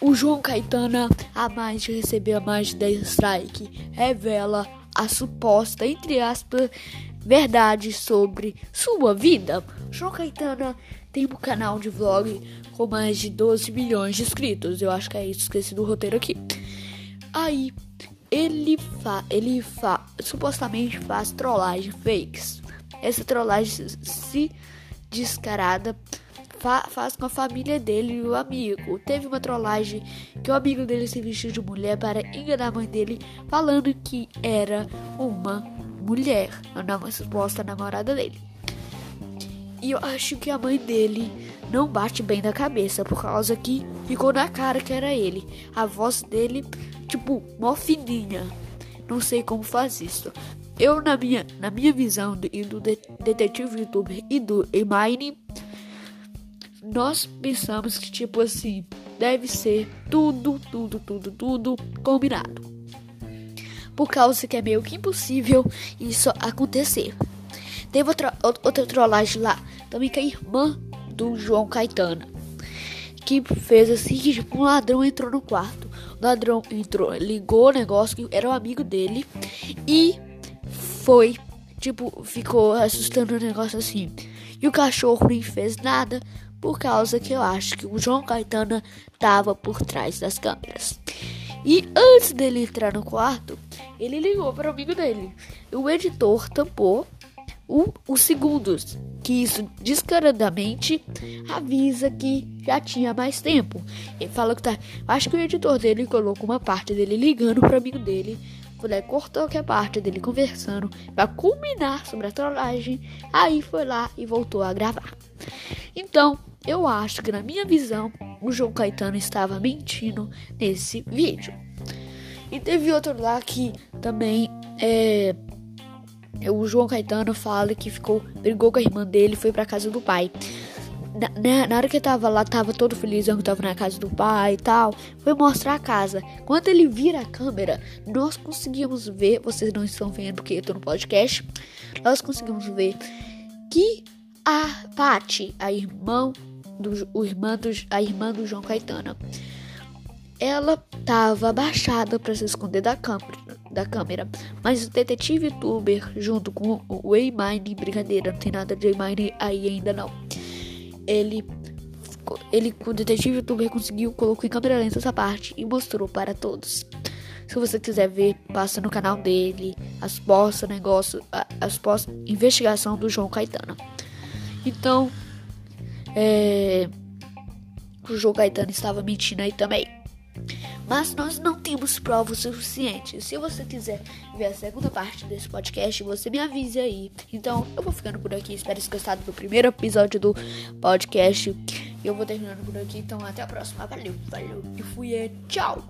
O João Caetano, a mais de receber mais de 10 strike, revela a suposta, entre aspas, verdade sobre sua vida. João Caetano tem um canal de vlog com mais de 12 milhões de inscritos. Eu acho que é isso, esqueci do roteiro aqui. Aí, ele fa ele fa supostamente faz trollagem fakes. Essa trollagem se descarada fa faz com a família dele e o amigo. Teve uma trollagem que o amigo dele se vestiu de mulher para enganar a mãe dele, falando que era uma mulher, a suposta namorada dele. E eu acho que a mãe dele não bate bem na cabeça, por causa que ficou na cara que era ele. A voz dele, tipo, mó fininha. Não sei como faz isso. Eu, na minha, na minha visão e do de, detetive youtuber e do Emine, nós pensamos que, tipo assim, deve ser tudo, tudo, tudo, tudo combinado. Por causa que é meio que impossível isso acontecer. Teve outra, outra trollagem lá, também com a irmã do João Caetano, que fez assim que tipo, um ladrão entrou no quarto. O ladrão entrou, ligou o negócio que era um amigo dele e foi, tipo, ficou assustando o negócio assim. E o cachorro nem fez nada, por causa que eu acho que o João Caetano tava por trás das câmeras. E antes dele entrar no quarto, ele ligou para o amigo dele. O editor tampou o, os segundos, que isso descaradamente avisa que já tinha mais tempo. Ele fala que tá. Acho que o editor dele colocou uma parte dele ligando para o amigo dele. Foi cortou que a parte dele conversando para culminar sobre a trollagem. Aí foi lá e voltou a gravar. Então, eu acho que, na minha visão, o João Caetano estava mentindo nesse vídeo. E teve outro lá que também é. O João Caetano fala que ficou. brigou com a irmã dele e foi pra casa do pai. Na, na, na, hora que tava lá, tava todo feliz, que tava na casa do pai e tal. Foi mostrar a casa. Quando ele vira a câmera, nós conseguimos ver. Vocês não estão vendo porque eu tô no podcast. Nós conseguimos ver que a Pati, a irmã do, o irmã a irmã do João Caetano. Ela estava abaixada para se esconder da câmera, da câmera, mas o detetive youtuber, junto com o Waymine, brincadeira, não tem nada de Waymine aí ainda não. Ele, ele, o detetive youtuber conseguiu, colocou em câmera lenta essa parte e mostrou para todos. Se você quiser ver, passa no canal dele, as postas, negócio, as postas, investigação do João Caetano. Então, é, o João Caetano estava mentindo aí também. Mas nós não temos provas suficientes. Se você quiser ver a segunda parte desse podcast, você me avise aí. Então, eu vou ficando por aqui. Espero ter gostado do primeiro episódio do podcast. Eu vou terminando por aqui. Então, até a próxima. Valeu, valeu. E fui. Tchau.